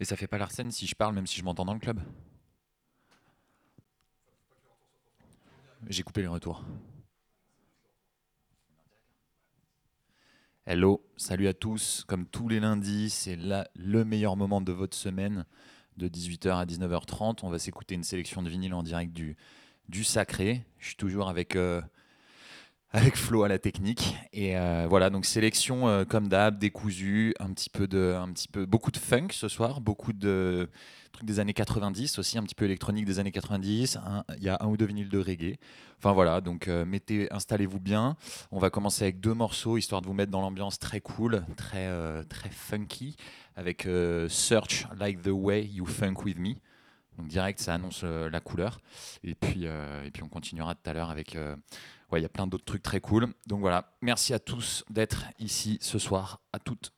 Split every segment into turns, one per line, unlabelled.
Et ça fait pas l'arsène si je parle, même si je m'entends dans le club J'ai coupé les retours. Hello, salut à tous. Comme tous les lundis, c'est le meilleur moment de votre semaine, de 18h à 19h30. On va s'écouter une sélection de vinyle en direct du, du Sacré. Je suis toujours avec, euh, avec Flo à la technique. Et euh, voilà, donc sélection euh, comme d'hab, décousu, un petit peu de, un petit peu, beaucoup de funk ce soir, beaucoup de trucs des années 90 aussi, un petit peu électronique des années 90. Il y a un ou deux vinyles de reggae. Enfin voilà, donc mettez, installez-vous bien. On va commencer avec deux morceaux histoire de vous mettre dans l'ambiance très cool, très, très funky, avec Search Like the Way You Funk With Me. Donc direct, ça annonce la couleur. Et puis, et puis on continuera tout à l'heure avec. Il y a plein d'autres trucs très cool. Donc voilà, merci à tous d'être ici ce soir, à toutes.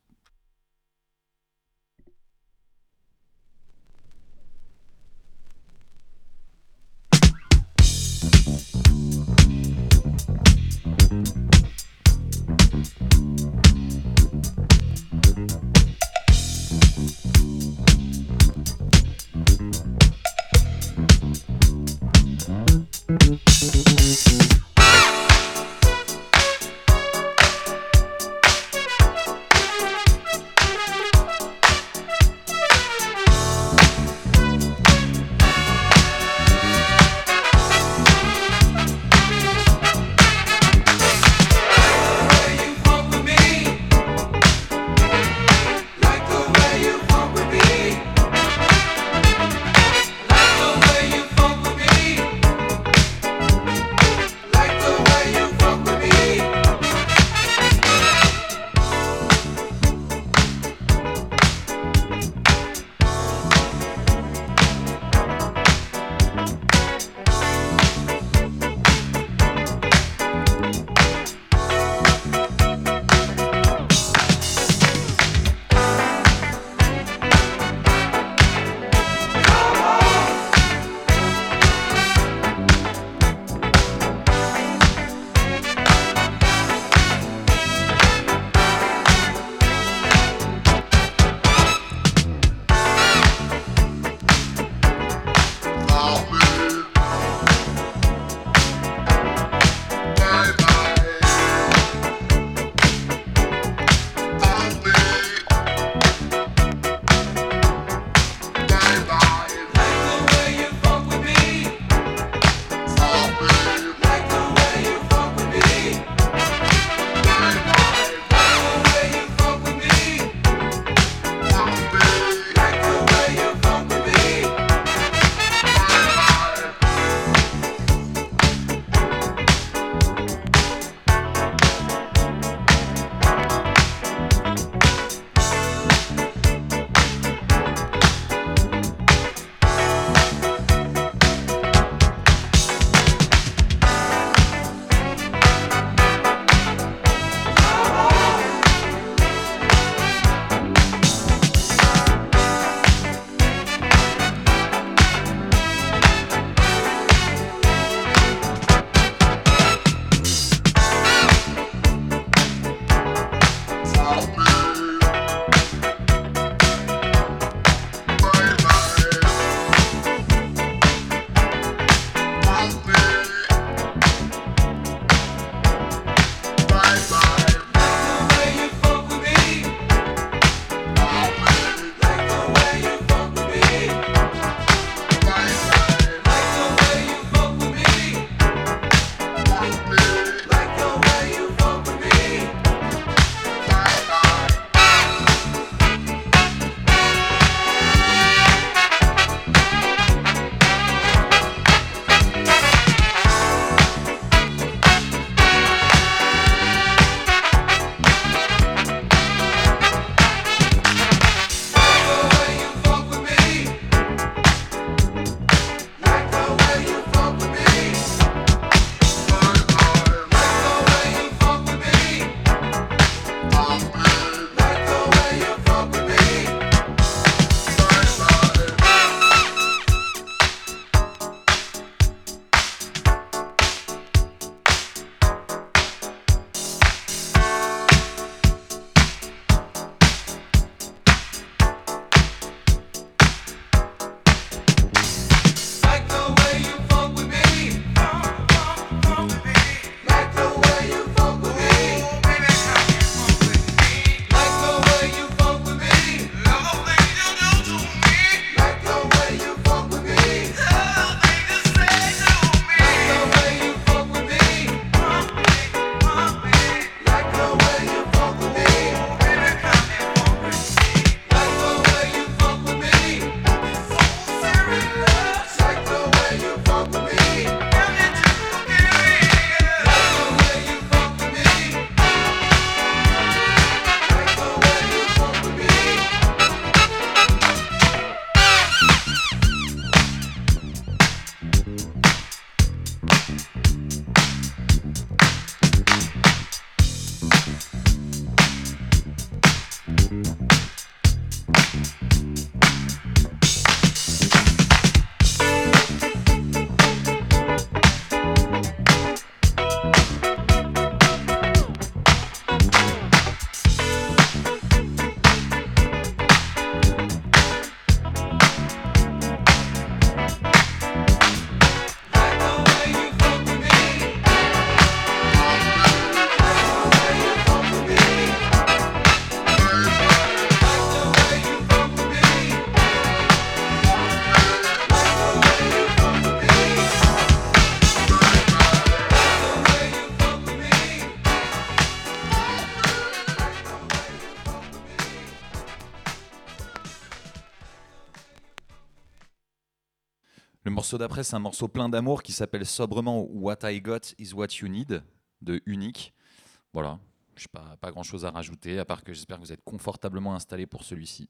D'après, c'est un morceau plein d'amour qui s'appelle sobrement What I Got Is What You Need de Unique. Voilà, je n'ai pas, pas grand chose à rajouter, à part que j'espère que vous êtes confortablement installés pour celui-ci.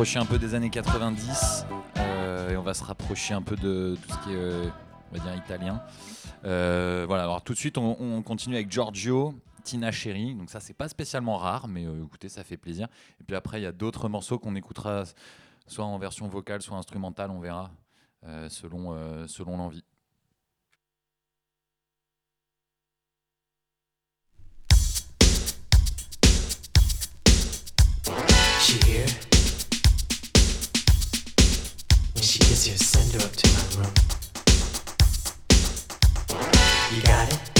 Rapprocher un peu des années 90 et on va se rapprocher un peu de tout ce qui est, on va dire, italien. voilà, alors tout de suite, on, continue avec Giorgio, Tina Cherry. Donc ça, c'est pas spécialement rare, mais écoutez, ça fait plaisir. Et puis après, il y a d'autres morceaux qu'on écoutera soit en version vocale, soit instrumentale, on verra, selon, selon l'envie. Gets send her up to my room. You got it?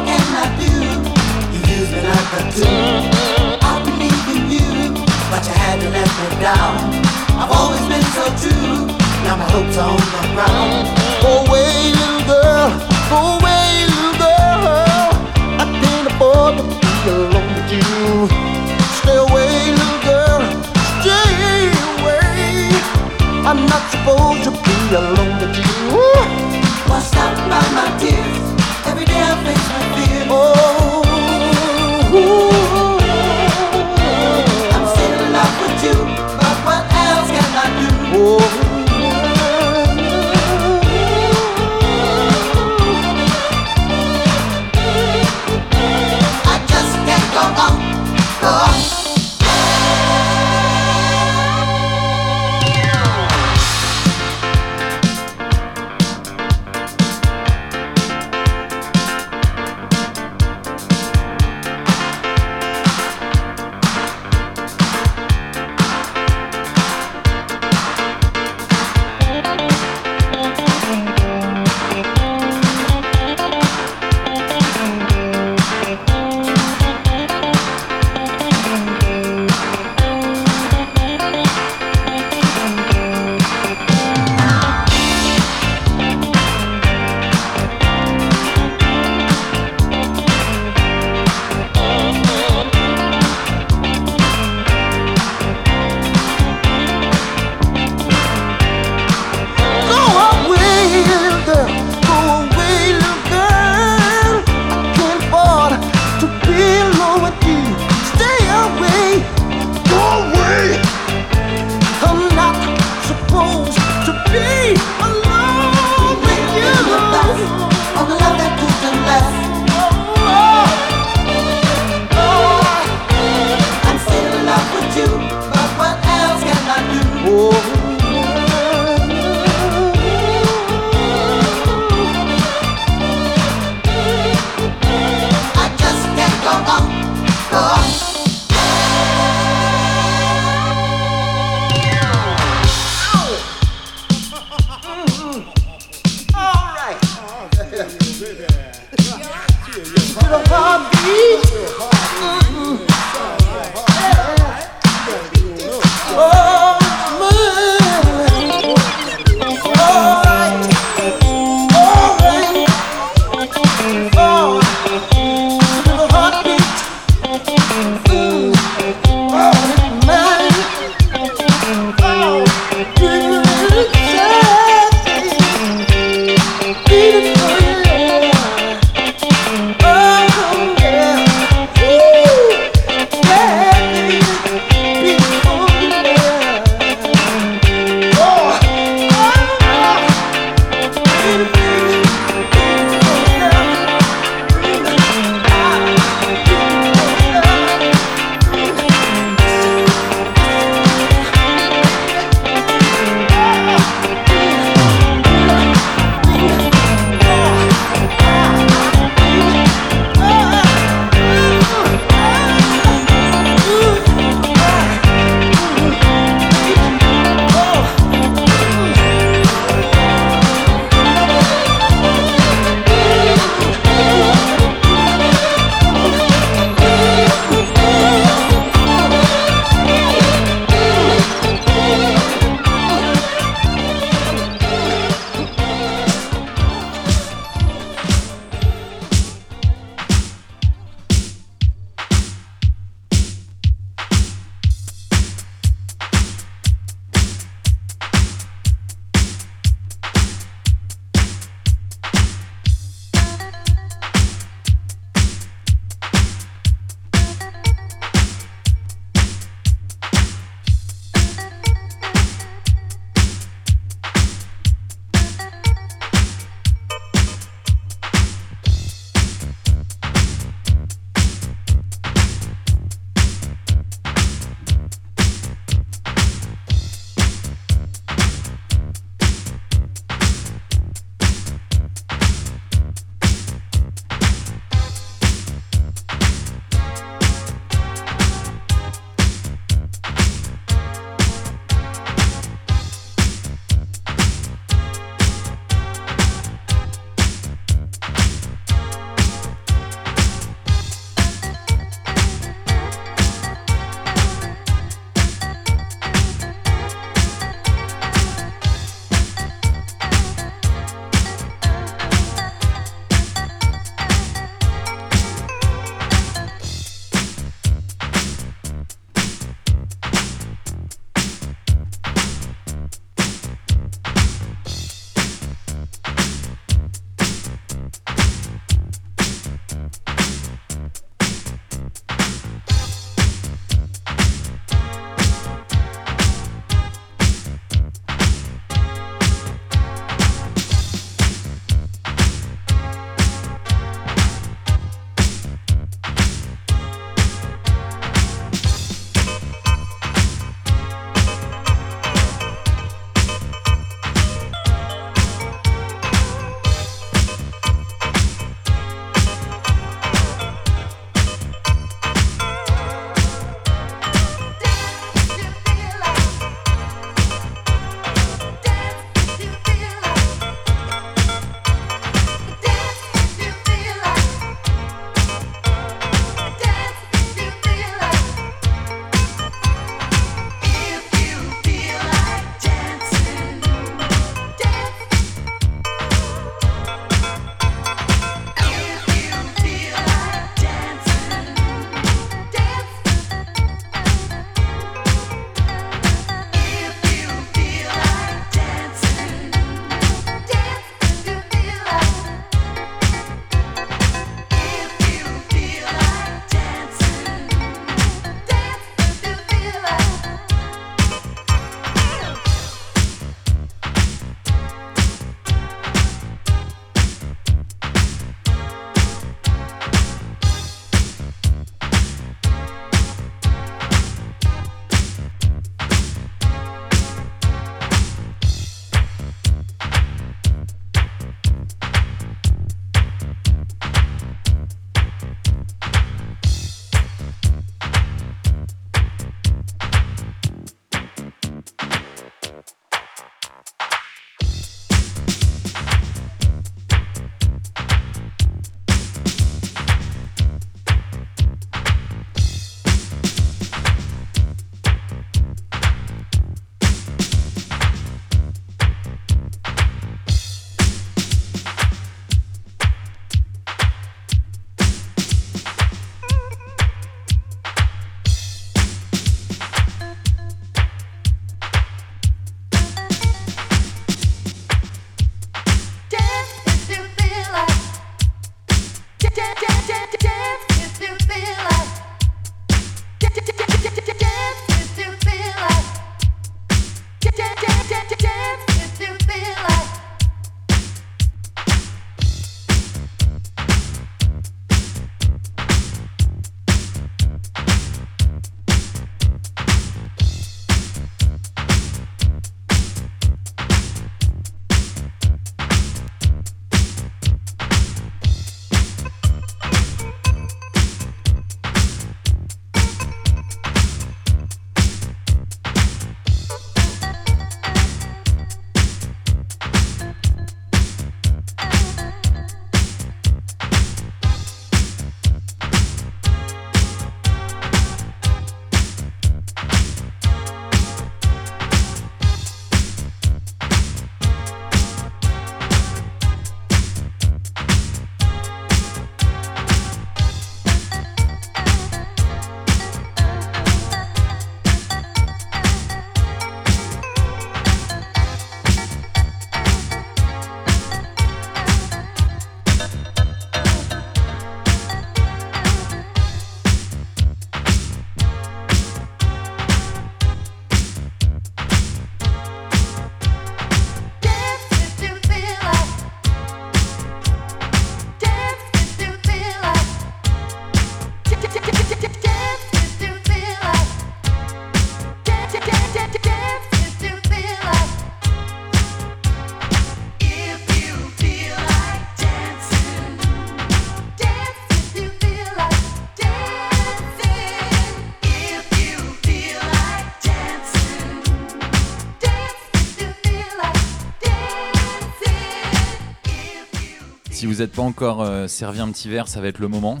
Si vous n'êtes pas encore euh, servi un petit verre, ça va être le moment.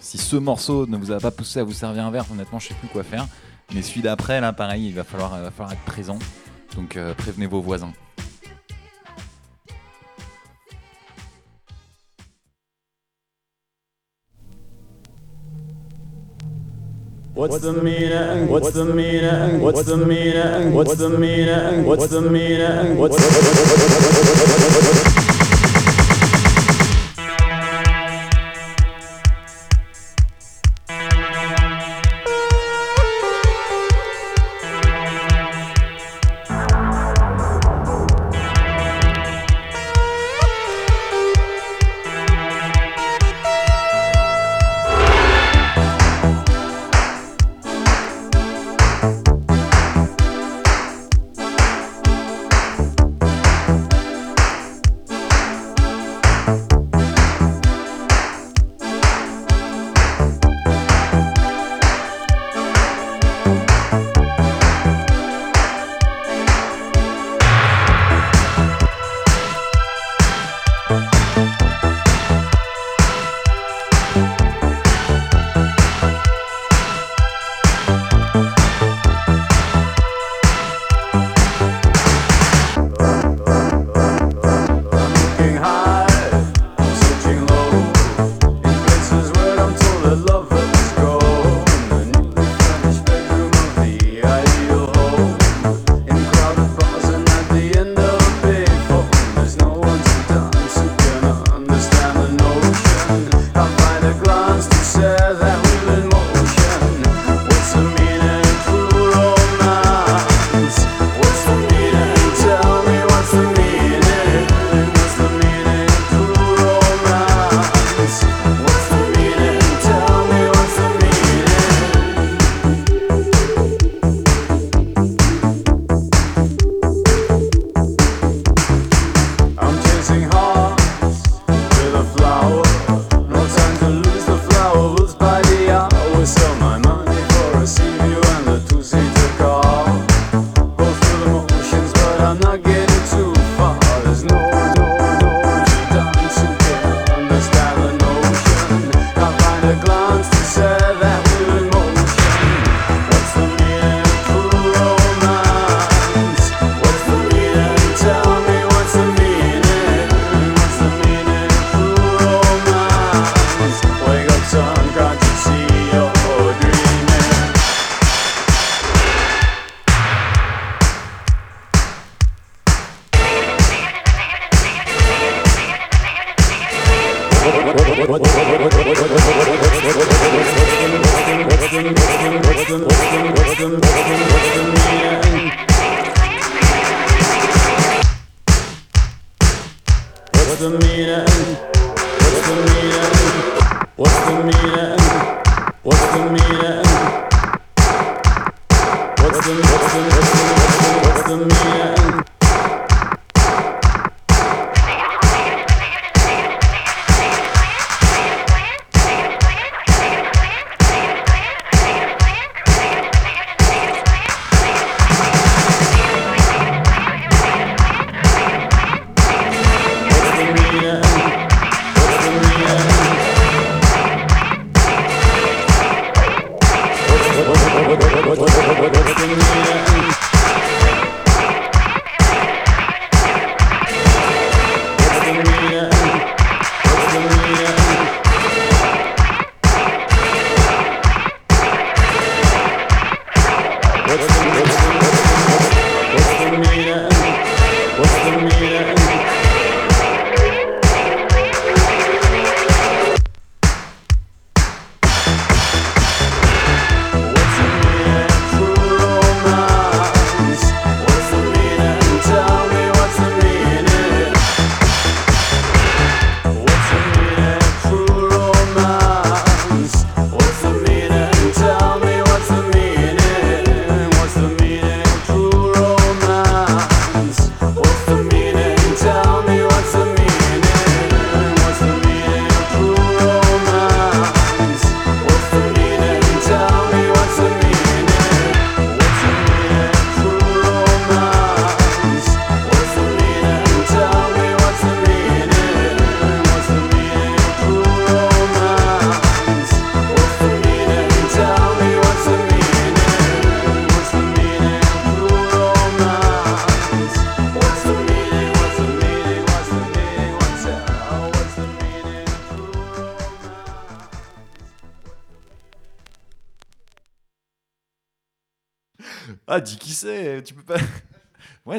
Si ce morceau ne vous a pas poussé à vous servir un verre, honnêtement, je sais plus quoi faire. Mais celui d'après, là, pareil, il va falloir, falloir être présent. Donc euh, prévenez vos voisins. What's the meaning? What's the meaning? What's the meaning? What's the meaning? What's the meaning? What's the
Ah, What's the meaning?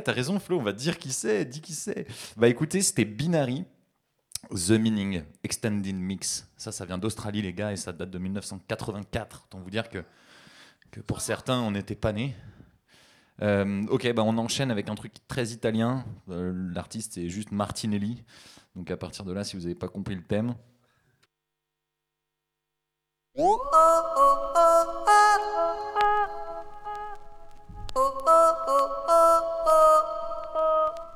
t'as raison Flo, on va dire qui c'est, dis qui c'est. Bah écoutez, c'était Binary. The Meaning, Extended Mix. Ça, ça vient d'Australie, les gars, et ça date de 1984. Autant vous dire que, que pour certains, on n'était pas nés. Euh, ok, bah on enchaîne avec un truc très italien. Euh, l'artiste, c'est juste Martinelli. Donc à partir de là, si vous n'avez pas compris le thème.
Oh, oh, oh, oh,
oh, oh, oh, oh. oh.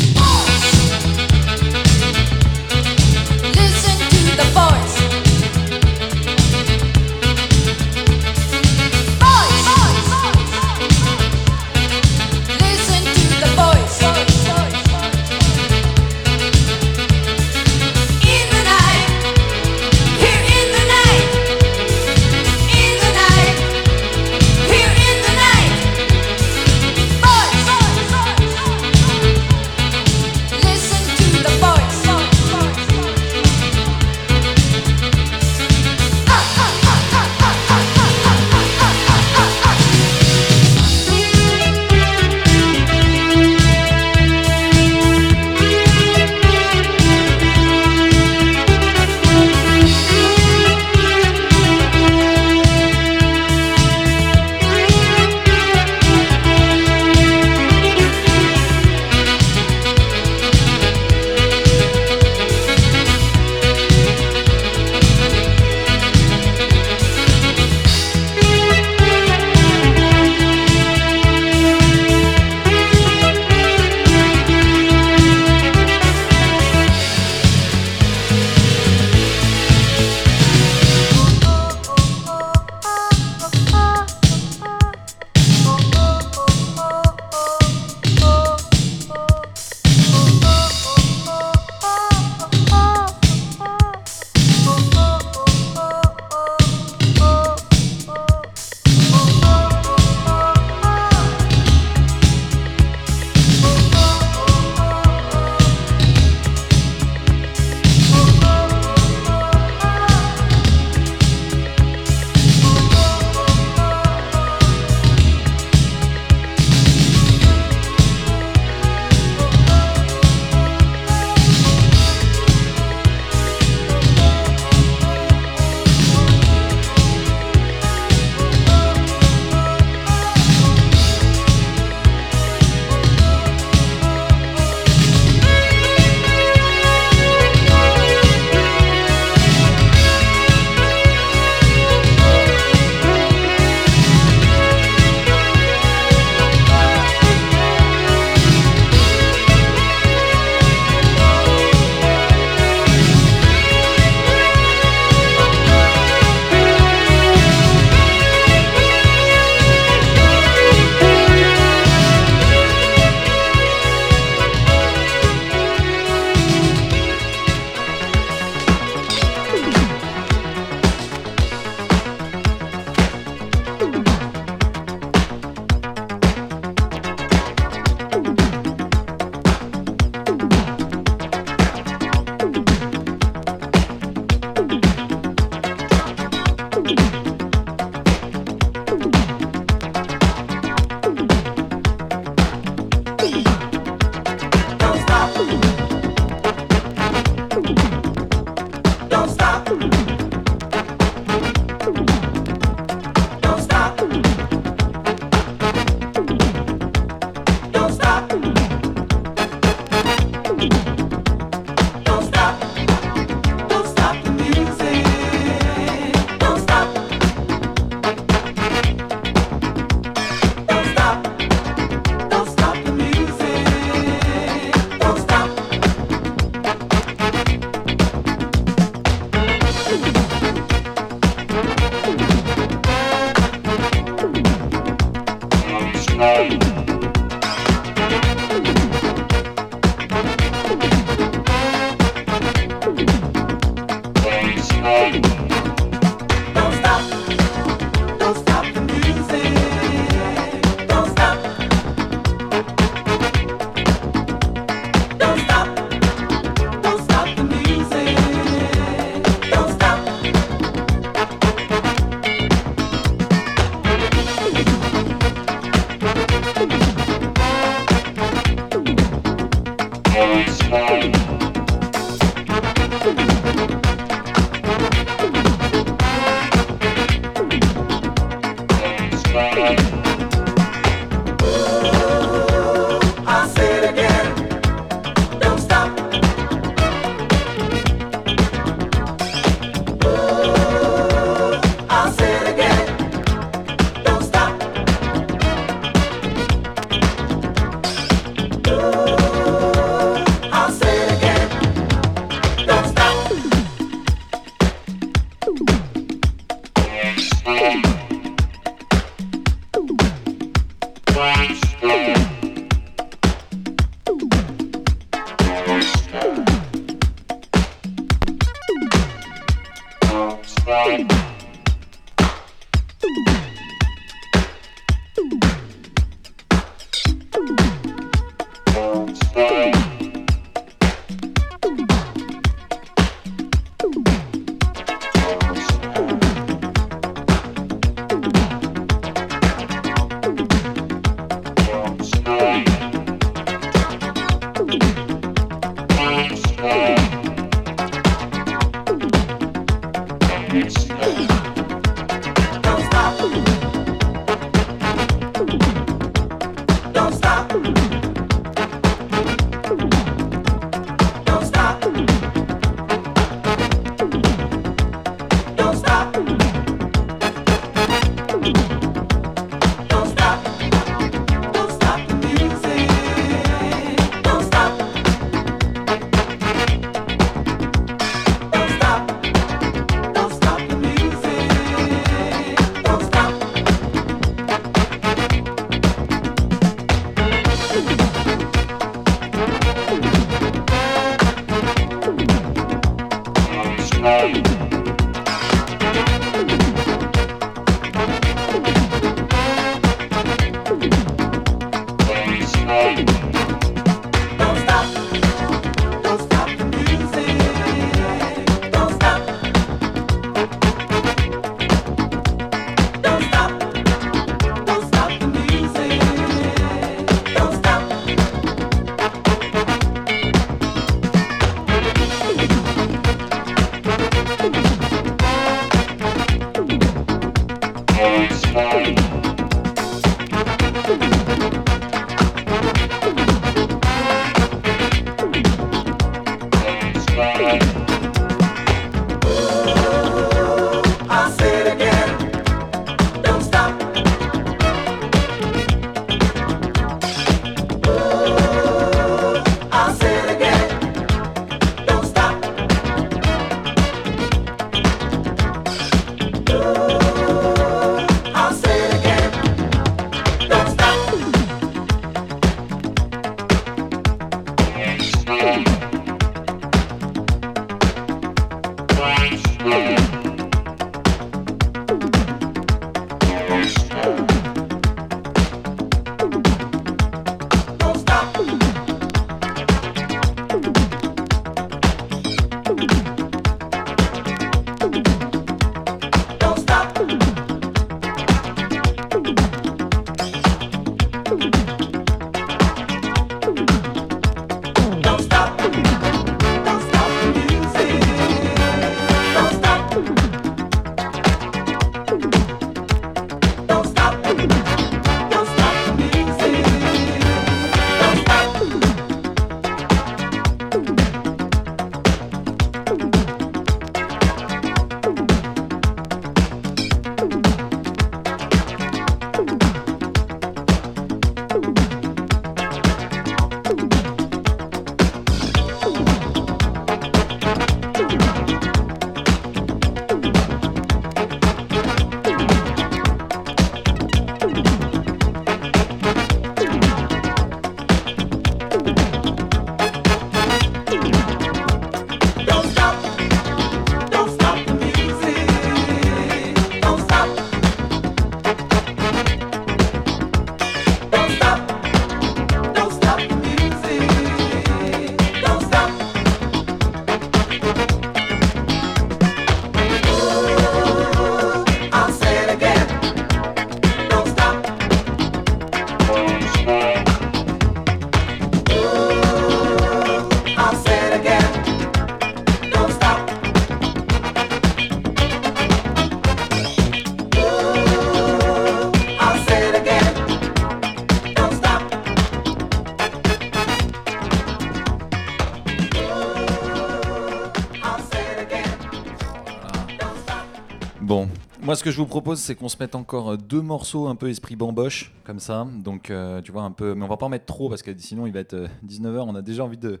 Que je vous propose, c'est qu'on se mette encore deux morceaux un peu esprit bamboche, comme ça. Donc, euh, tu vois, un peu. Mais on va pas en mettre trop parce que sinon, il va être 19h. On a déjà envie de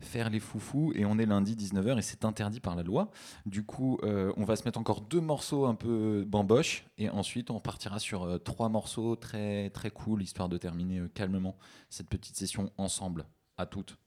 faire les foufous et on est lundi 19h et c'est interdit par la loi. Du coup, euh, on va se mettre encore deux morceaux un peu bamboche et ensuite on partira sur euh, trois morceaux très très cool histoire de terminer euh, calmement cette petite session ensemble. À toutes.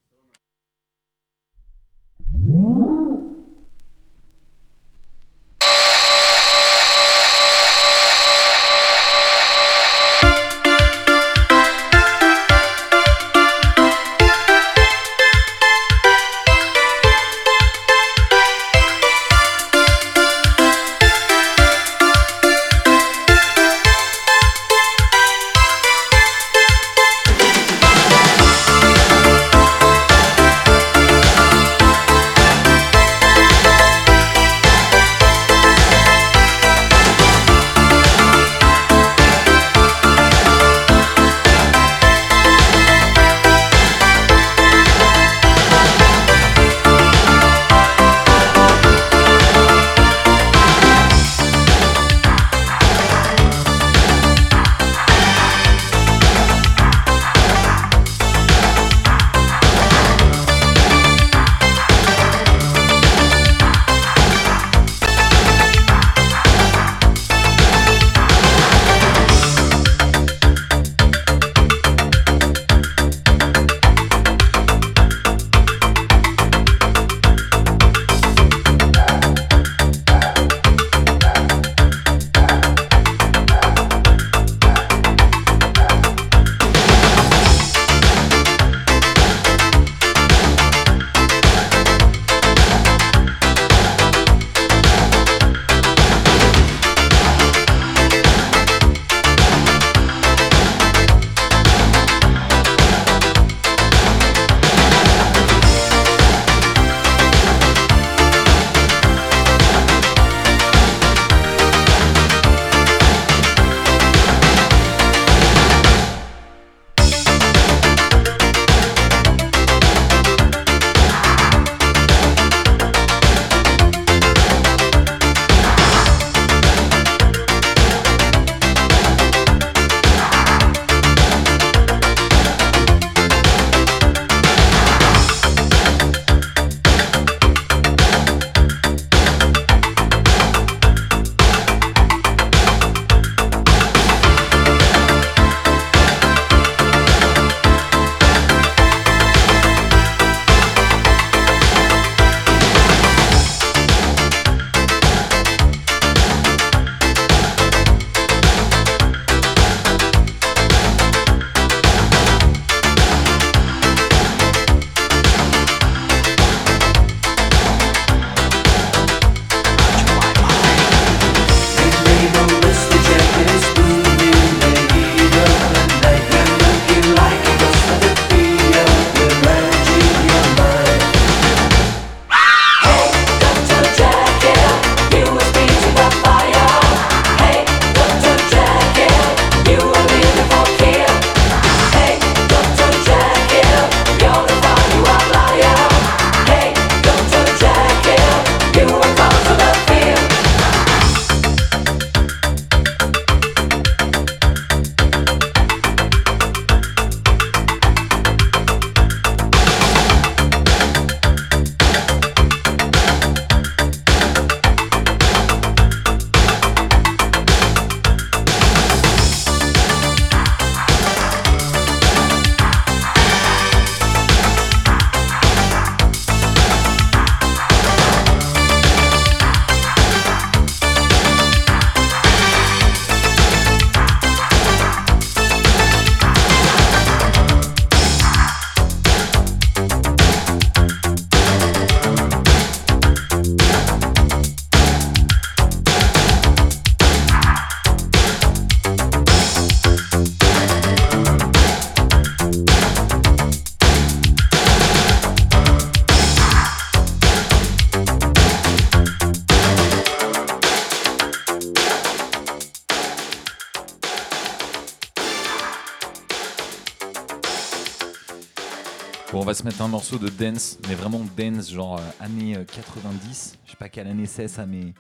Un morceau de dance, mais vraiment dance, genre euh, années 90. Euh, Je sais pas quelle année c'est ça, mais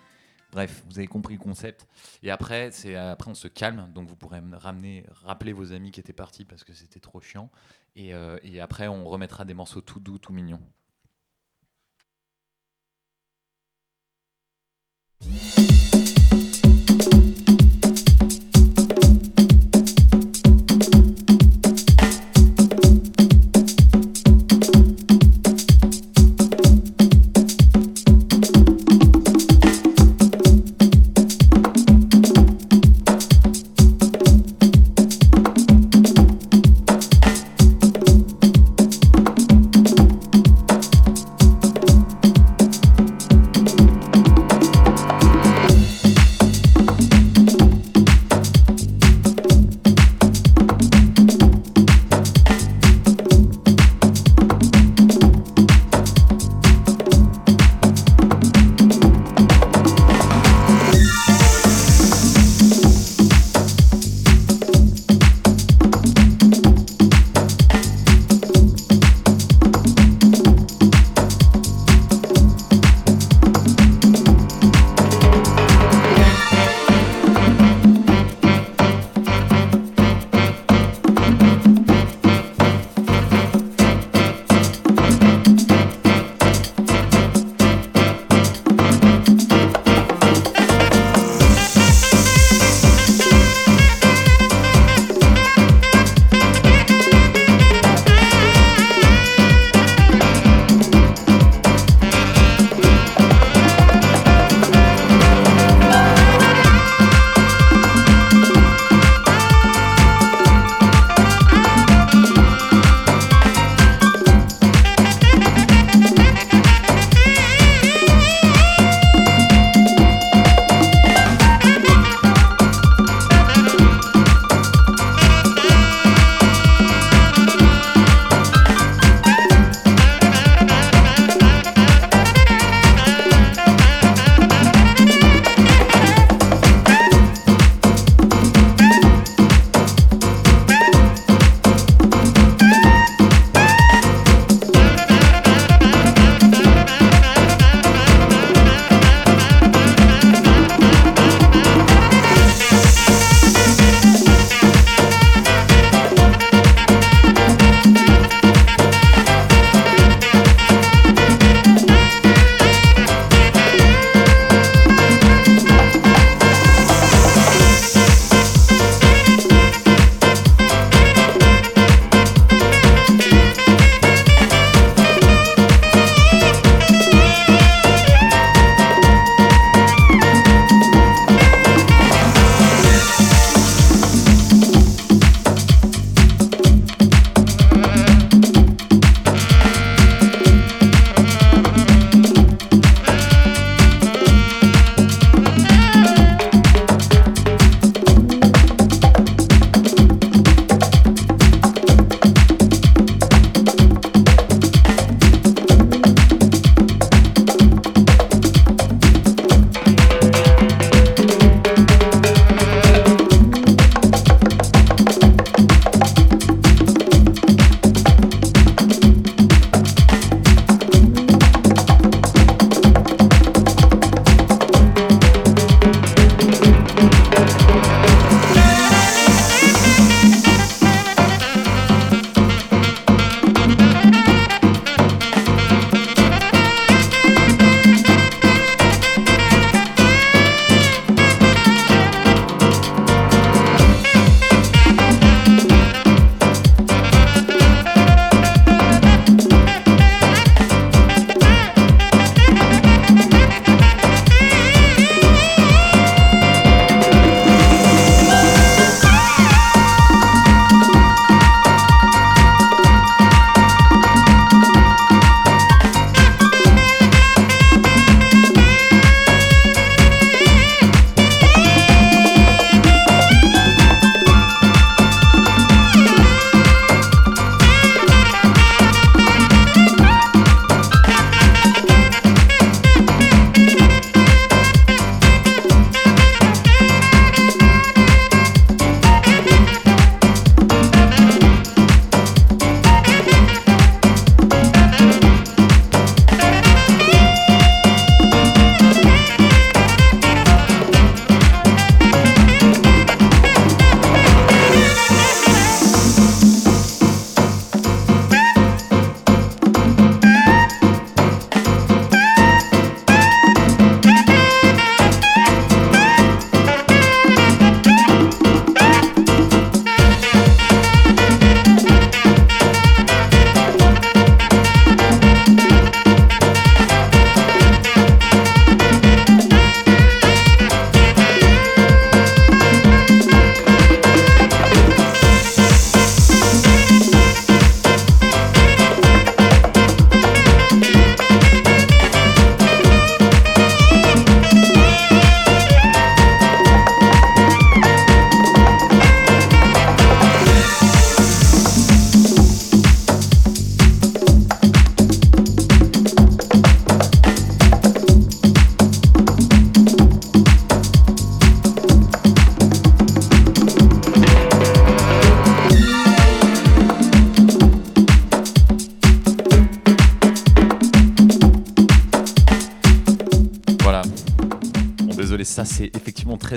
Bref, vous avez compris le concept. Et après, c'est après on se calme, donc vous pourrez me ramener, rappeler vos amis qui étaient partis parce que c'était trop chiant. Et, euh, et après, on remettra des morceaux tout doux, tout mignons.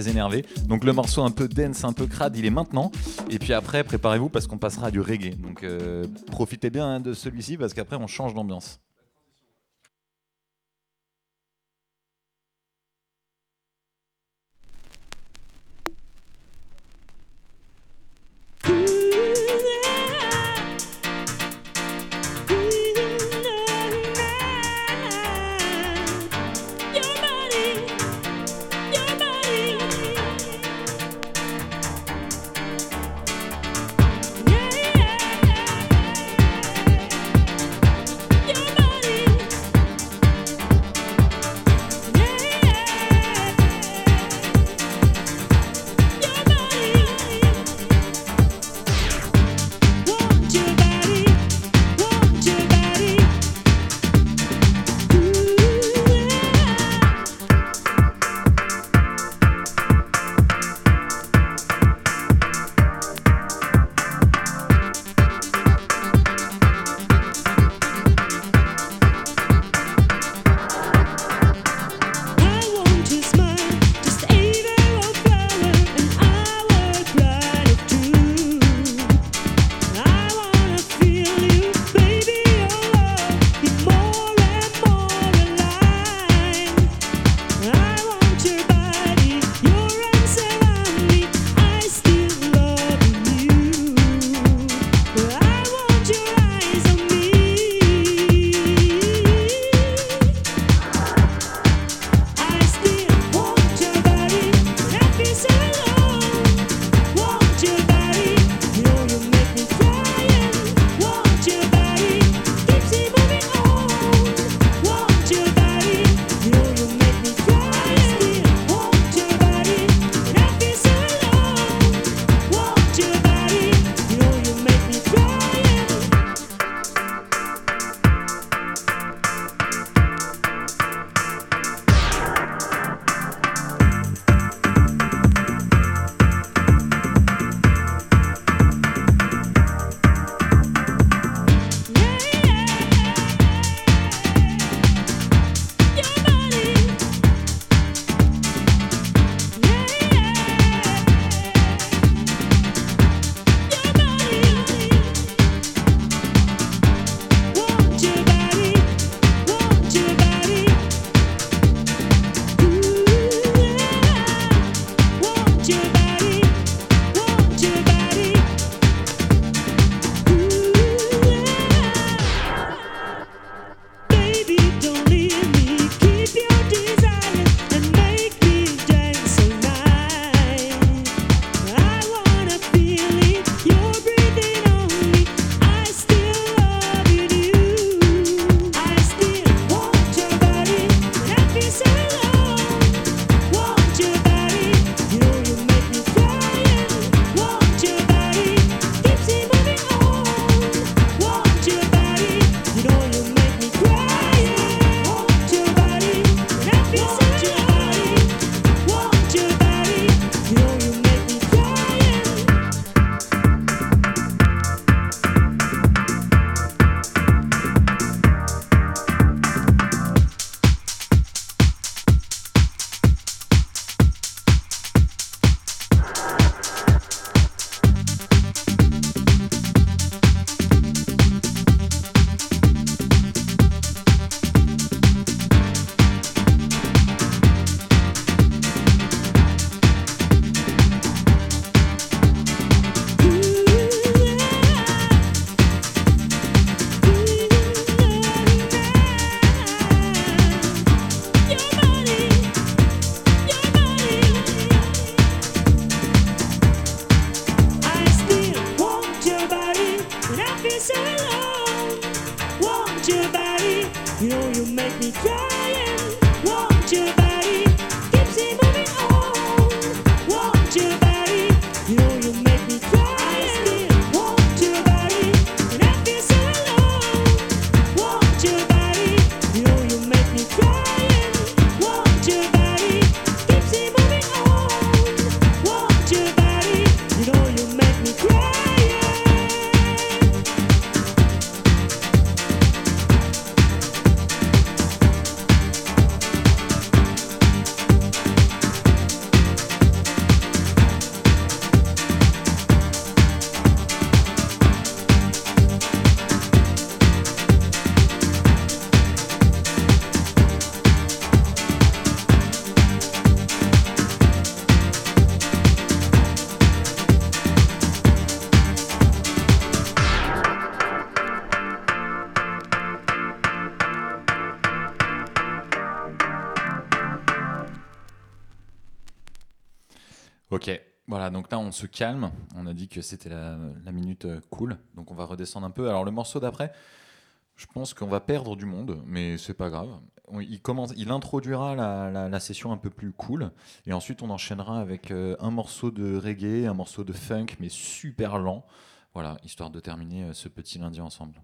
Énervé. Donc le morceau un peu dense, un peu crade, il est maintenant. Et puis après, préparez-vous parce qu'on passera à du reggae. Donc euh, profitez bien hein, de celui-ci parce qu'après on change d'ambiance.
On se calme. On a dit que c'était la, minute euh, cool, donc on va redescendre un peu. Alors le morceau d'après, je pense qu'on va perdre du monde, mais c'est pas grave. On- Il, commence, il introduira la session un peu plus cool, et ensuite on enchaînera avec euh, un morceau de reggae, un morceau de funk, mais super lent. Voilà, histoire de terminer euh, ce petit lundi ensemble.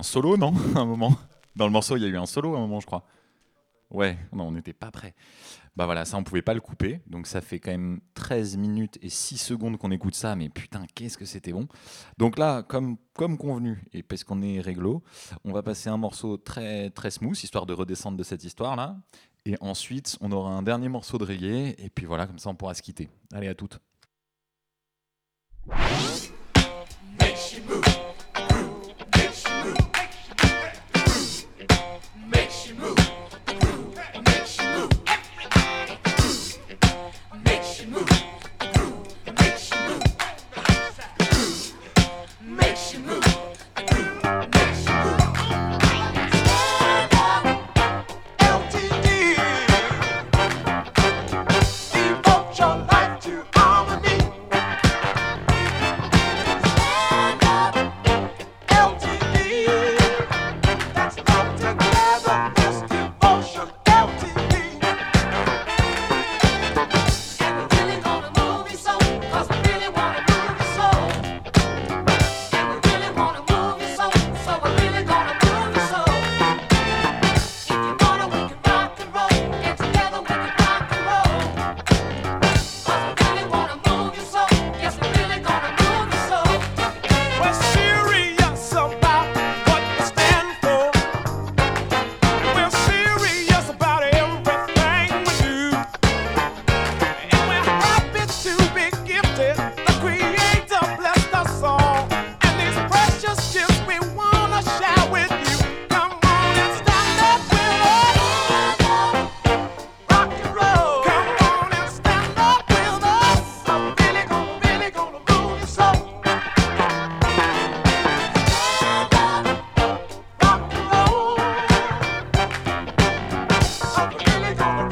Un solo, non un moment Dans le morceau, il y a eu un solo à un moment, je crois. Ouais, non, on n'était pas prêt. Bah voilà, ça on pouvait pas le couper. Donc ça fait quand même 13 minutes et 6 secondes qu'on écoute ça, mais putain, qu'est-ce que c'était bon. Donc là, comme, comme convenu, et parce qu'on est réglo, on va passer un morceau très, très smooth, histoire de redescendre de cette histoire-là. Et ensuite, on aura un dernier morceau de reggae, et puis voilà, comme ça on pourra se quitter. Allez, à toutes. talk, and I talk.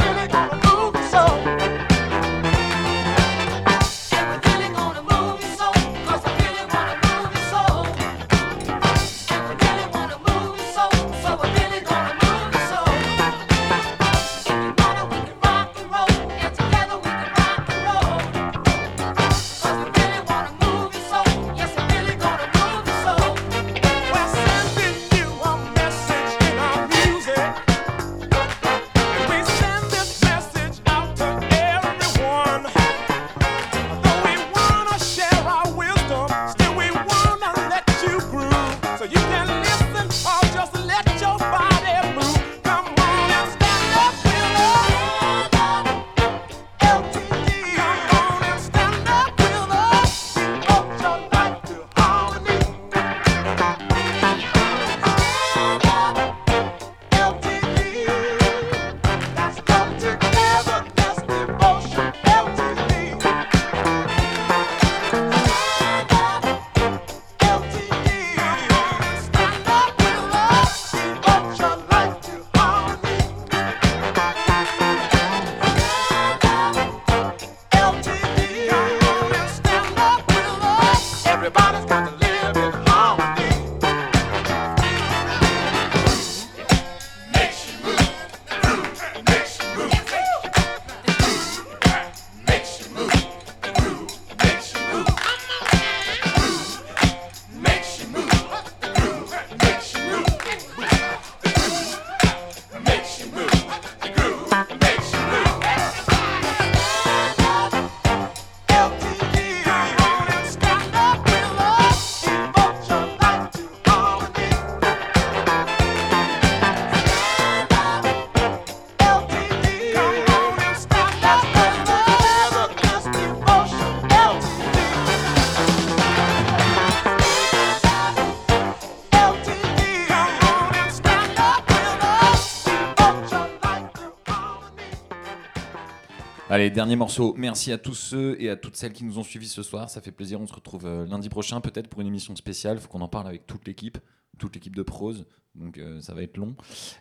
Allez, dernier morceau. Merci à tous ceux et à toutes celles qui nous ont suivis ce soir. Ça fait plaisir. On se retrouve euh, lundi prochain, peut-être pour une émission spéciale. Faut qu'on en parle avec toute l'équipe, toute l'équipe de prose. Donc euh, ça va être long.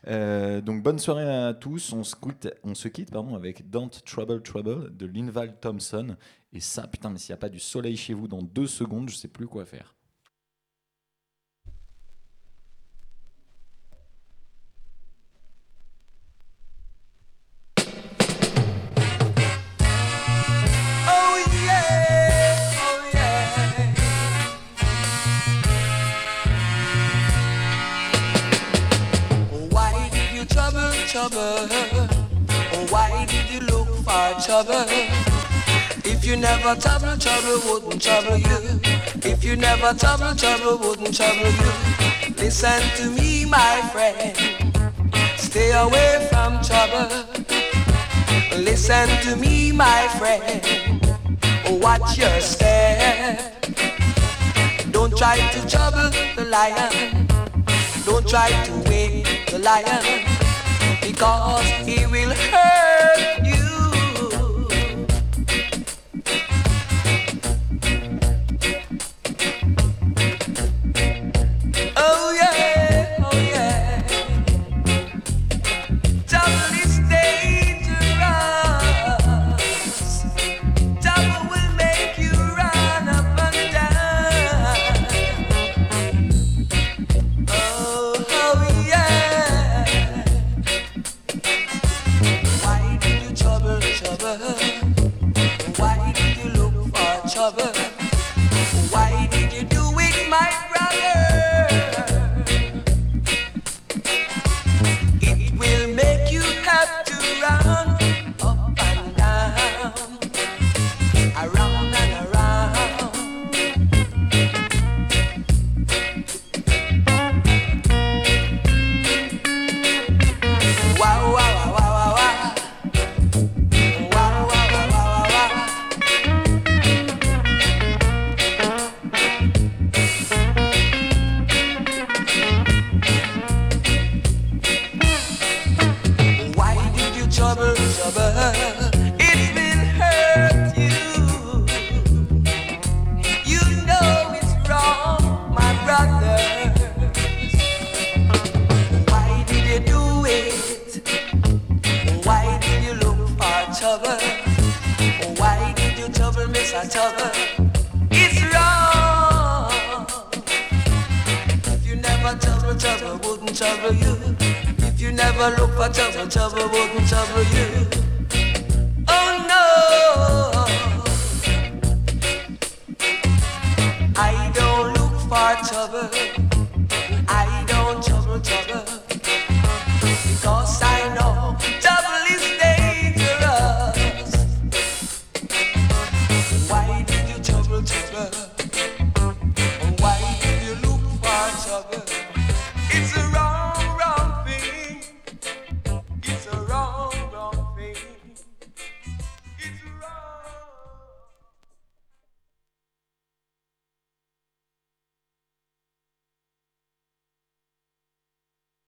Euh, donc bonne soirée à tous. On se quitte, on se quitte avec Don't Trouble Trouble de Linval Thompson. Et ça, putain, mais s'il n'y a pas du soleil chez vous dans deux secondes, je sais plus quoi faire.
Oh,
trouble? Oh, why did you look for trouble? If you never trouble, trouble wouldn't trouble you. If you never trouble, trouble wouldn't trouble you. Listen to me, my friend. Stay away from trouble. Listen to me, my friend. Oh, watch your step. Don't try to trouble the lion. Don't try to wake the lion because he will hurt.